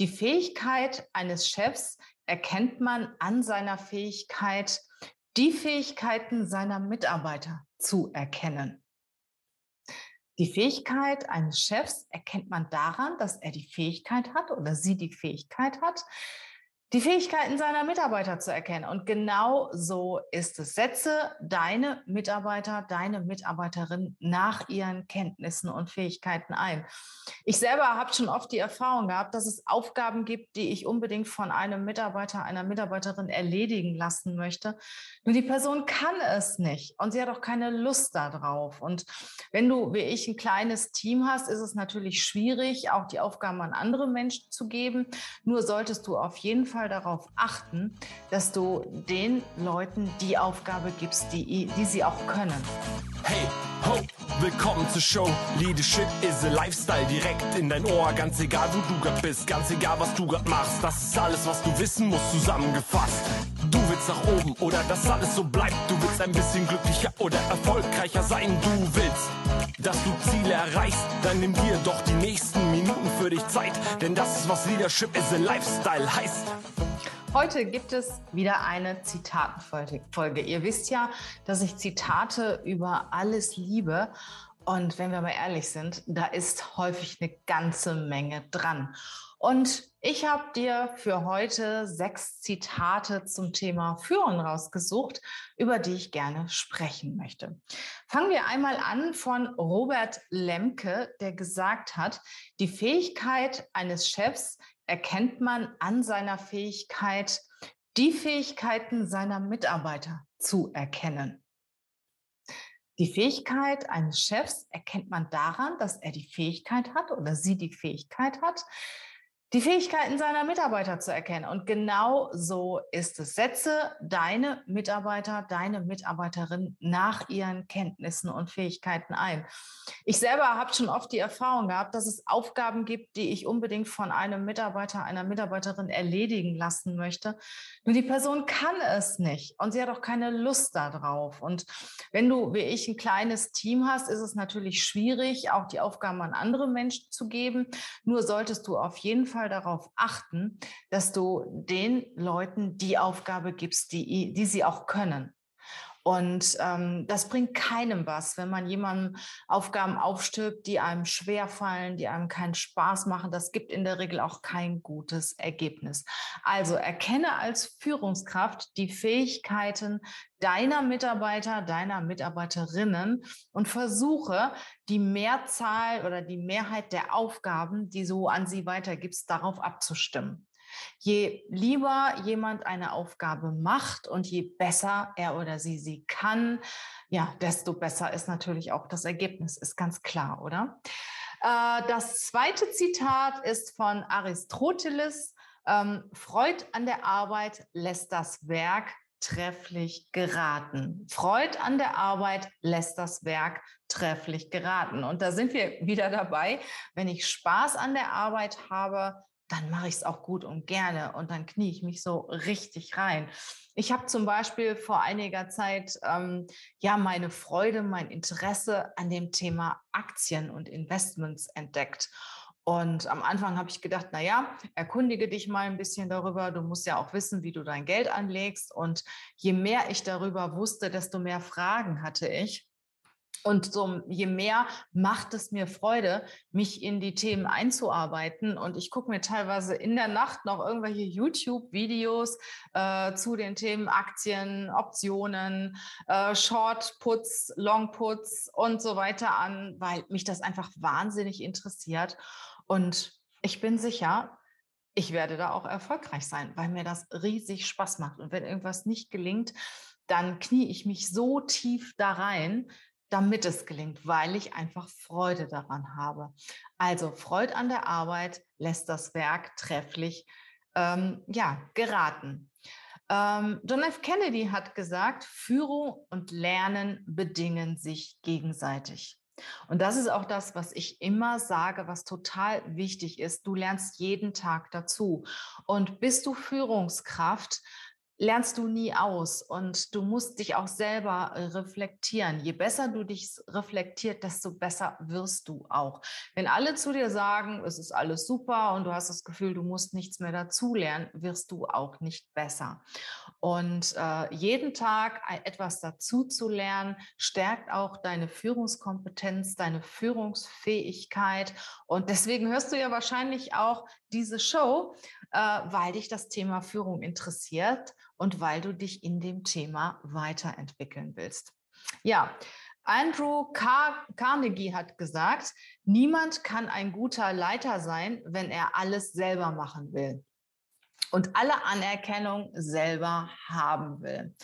Die Fähigkeit eines Chefs erkennt man an seiner Fähigkeit, die Fähigkeiten seiner Mitarbeiter zu erkennen. Die Fähigkeit eines Chefs erkennt man daran, dass er die Fähigkeit hat oder sie die Fähigkeit hat, die Fähigkeiten seiner Mitarbeiter zu erkennen. Und genau so ist es. Setze deine Mitarbeiter, deine Mitarbeiterin nach ihren Kenntnissen und Fähigkeiten ein. Ich selber habe schon oft die Erfahrung gehabt, dass es Aufgaben gibt, die ich unbedingt von einem Mitarbeiter, einer Mitarbeiterin erledigen lassen möchte. Nur die Person kann es nicht und sie hat auch keine Lust darauf. Und wenn du, wie ich, ein kleines Team hast, ist es natürlich schwierig, auch die Aufgaben an andere Menschen zu geben. Nur solltest du auf jeden Fall Fall darauf achten, dass du den Leuten die Aufgabe gibst, die, die sie auch können. Hey, ho, willkommen zur Show. Leadership is a Lifestyle direkt in dein Ohr. Ganz egal, wo du grad bist, ganz egal, was du grad machst. Das ist alles, was du wissen musst, zusammengefasst. Du willst nach oben oder dass alles so bleibt. Du willst ein bisschen glücklicher oder erfolgreicher sein. Du willst, dass du Ziele erreichst. Dann nimm dir doch die nächsten Minuten dich Zeit. Denn das ist, was Leadership is a Lifestyle heißt. Heute gibt es wieder eine Zitatenfolge. Ihr wisst ja, dass ich Zitate über alles liebe. Und wenn wir mal ehrlich sind, da ist häufig eine ganze Menge dran. Und ich habe dir für heute sechs Zitate zum Thema Führen rausgesucht, über die ich gerne sprechen möchte. Fangen wir einmal an von Robert Lemke, der gesagt hat, die Fähigkeit eines Chefs erkennt man an seiner Fähigkeit, die Fähigkeiten seiner Mitarbeiter zu erkennen. Die Fähigkeit eines Chefs erkennt man daran, dass er die Fähigkeit hat oder sie die Fähigkeit hat, die Fähigkeiten seiner Mitarbeiter zu erkennen. Und genau so ist es. Setze deine Mitarbeiter, deine Mitarbeiterin nach ihren Kenntnissen und Fähigkeiten ein. Ich selber habe schon oft die Erfahrung gehabt, dass es Aufgaben gibt, die ich unbedingt von einem Mitarbeiter, einer Mitarbeiterin erledigen lassen möchte. Nur die Person kann es nicht und sie hat auch keine Lust darauf. Und wenn du, wie ich, ein kleines Team hast, ist es natürlich schwierig, auch die Aufgaben an andere Menschen zu geben. Nur solltest du auf jeden Fall Fall darauf achten, dass du den Leuten die Aufgabe gibst, die, die sie auch können. Und ähm, das bringt keinem was, wenn man jemandem Aufgaben aufstülpt, die einem schwer fallen, die einem keinen Spaß machen. Das gibt in der Regel auch kein gutes Ergebnis. Also erkenne als Führungskraft die Fähigkeiten deiner Mitarbeiter, deiner Mitarbeiterinnen und versuche die Mehrzahl oder die Mehrheit der Aufgaben, die du an sie weitergibst, darauf abzustimmen. Je lieber jemand eine Aufgabe macht und je besser er oder sie sie kann, ja, desto besser ist natürlich auch das Ergebnis, ist ganz klar, oder? Äh, das zweite Zitat ist von Aristoteles. Ähm, Freud an der Arbeit lässt das Werk trefflich geraten. Freud an der Arbeit lässt das Werk trefflich geraten. Und da sind wir wieder dabei. Wenn ich Spaß an der Arbeit habe, dann mache ich es auch gut und gerne und dann knie ich mich so richtig rein. Ich habe zum Beispiel vor einiger Zeit ähm, ja meine Freude, mein Interesse an dem Thema Aktien und Investments entdeckt. Und am Anfang habe ich gedacht, na ja, erkundige dich mal ein bisschen darüber. Du musst ja auch wissen, wie du dein Geld anlegst. Und je mehr ich darüber wusste, desto mehr Fragen hatte ich. Und so, je mehr macht es mir Freude, mich in die Themen einzuarbeiten. Und ich gucke mir teilweise in der Nacht noch irgendwelche YouTube-Videos äh, zu den Themen Aktien, Optionen, äh, Short-Puts, Long-Puts und so weiter an, weil mich das einfach wahnsinnig interessiert. Und ich bin sicher, ich werde da auch erfolgreich sein, weil mir das riesig Spaß macht. Und wenn irgendwas nicht gelingt, dann knie ich mich so tief da rein, damit es gelingt, weil ich einfach Freude daran habe. Also Freude an der Arbeit lässt das Werk trefflich ähm, ja, geraten. Ähm, John F. Kennedy hat gesagt, Führung und Lernen bedingen sich gegenseitig. Und das ist auch das, was ich immer sage, was total wichtig ist. Du lernst jeden Tag dazu. Und bist du Führungskraft, lernst du nie aus und du musst dich auch selber äh, reflektieren. Je besser du dich reflektiert, desto besser wirst du auch. Wenn alle zu dir sagen, es ist alles super und du hast das Gefühl, du musst nichts mehr dazulernen, wirst du auch nicht besser. Und äh, jeden Tag etwas dazu zu lernen, stärkt auch deine Führungskompetenz, deine Führungsfähigkeit. Und deswegen hörst du ja wahrscheinlich auch diese Show, äh, weil dich das Thema Führung interessiert und weil du dich in dem Thema weiterentwickeln willst. Ja, Andrew Car Carnegie hat gesagt, niemand kann ein guter Leiter sein, wenn er alles selber machen will und alle Anerkennung selber haben will.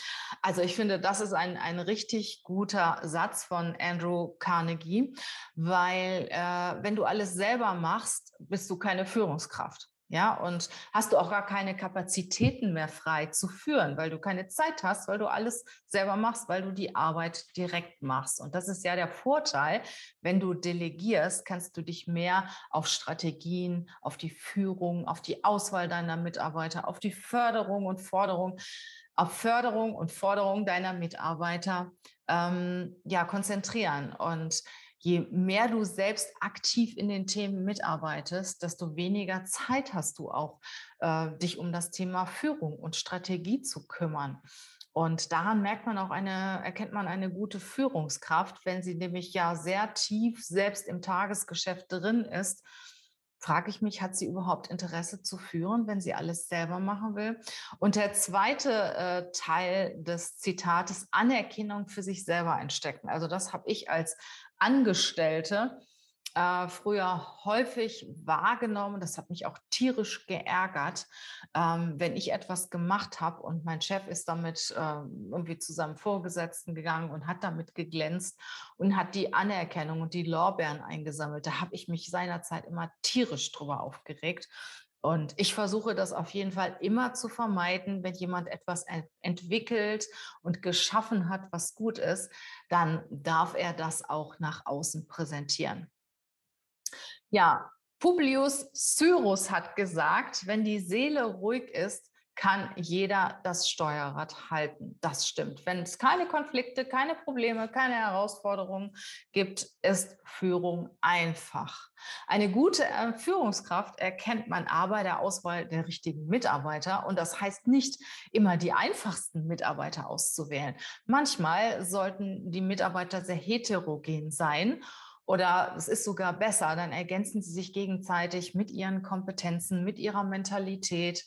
Also ich finde, das ist ein, ein richtig guter Satz von Andrew Carnegie, weil äh, wenn du alles selber machst, bist du keine Führungskraft. Ja, und hast du auch gar keine Kapazitäten mehr frei zu führen, weil du keine Zeit hast, weil du alles selber machst, weil du die Arbeit direkt machst. Und das ist ja der Vorteil. Wenn du delegierst, kannst du dich mehr auf Strategien, auf die Führung, auf die Auswahl deiner Mitarbeiter, auf die Förderung und Forderung, auf Förderung und Forderung deiner Mitarbeiter ähm, ja, konzentrieren. Und je mehr du selbst aktiv in den Themen mitarbeitest, desto weniger Zeit hast du auch, äh, dich um das Thema Führung und Strategie zu kümmern. Und daran merkt man auch eine, erkennt man eine gute Führungskraft, wenn sie nämlich ja sehr tief selbst im Tagesgeschäft drin ist. Frage ich mich, hat sie überhaupt Interesse zu führen, wenn sie alles selber machen will? Und der zweite äh, Teil des Zitates, Anerkennung für sich selber einstecken. Also das habe ich als Angestellte äh, früher häufig wahrgenommen. Das hat mich auch tierisch geärgert, ähm, wenn ich etwas gemacht habe und mein Chef ist damit äh, irgendwie zu seinem Vorgesetzten gegangen und hat damit geglänzt und hat die Anerkennung und die Lorbeeren eingesammelt. Da habe ich mich seinerzeit immer tierisch drüber aufgeregt. Und ich versuche das auf jeden Fall immer zu vermeiden, wenn jemand etwas entwickelt und geschaffen hat, was gut ist, dann darf er das auch nach außen präsentieren. Ja, Publius Cyrus hat gesagt, wenn die Seele ruhig ist, kann jeder das Steuerrad halten. Das stimmt. Wenn es keine Konflikte, keine Probleme, keine Herausforderungen gibt, ist Führung einfach. Eine gute äh, Führungskraft erkennt man aber der Auswahl der richtigen Mitarbeiter. Und das heißt nicht immer die einfachsten Mitarbeiter auszuwählen. Manchmal sollten die Mitarbeiter sehr heterogen sein oder es ist sogar besser, dann ergänzen sie sich gegenseitig mit ihren Kompetenzen, mit ihrer Mentalität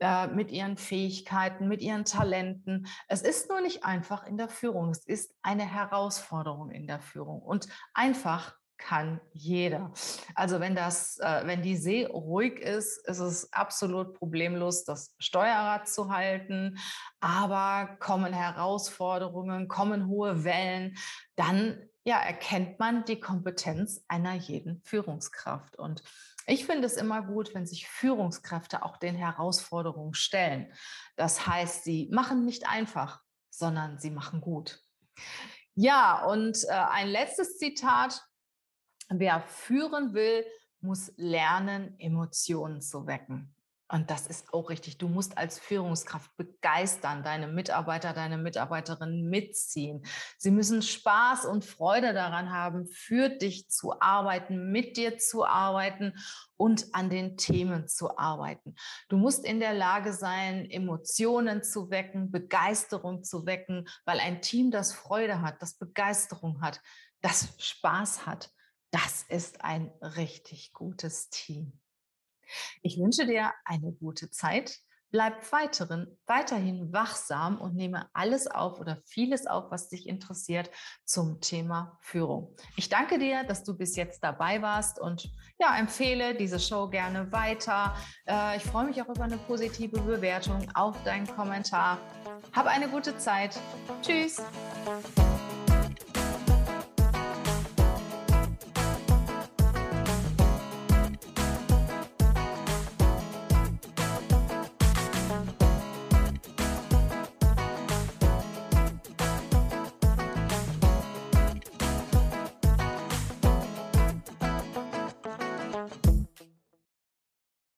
äh, mit ihren Fähigkeiten, mit ihren Talenten. Es ist nur nicht einfach in der Führung. Es ist eine Herausforderung in der Führung. Und einfach kann jeder. Also wenn das, äh, wenn die See ruhig ist, ist es absolut problemlos, das Steuerrad zu halten. Aber kommen Herausforderungen, kommen hohe Wellen, dann ja, erkennt man die Kompetenz einer jeden Führungskraft. Und ich finde es immer gut, wenn sich Führungskräfte auch den Herausforderungen stellen. Das heißt, sie machen nicht einfach, sondern sie machen gut. Ja, und äh, ein letztes Zitat. Wer führen will, muss lernen, Emotionen zu wecken. Und das ist auch richtig. Du musst als Führungskraft begeistern, deine Mitarbeiter, deine Mitarbeiterinnen mitziehen. Sie müssen Spaß und Freude daran haben, für dich zu arbeiten, mit dir zu arbeiten und an den Themen zu arbeiten. Du musst in der Lage sein, Emotionen zu wecken, Begeisterung zu wecken, weil ein Team, das Freude hat, das Begeisterung hat, das Spaß hat, das ist ein richtig gutes Team. Ich wünsche dir eine gute Zeit. Bleib weiteren, weiterhin wachsam und nehme alles auf oder vieles auf, was dich interessiert zum Thema Führung. Ich danke dir, dass du bis jetzt dabei warst und ja, empfehle diese Show gerne weiter. Äh, ich freue mich auch über eine positive Bewertung auf deinen Kommentar. Hab eine gute Zeit. Tschüss.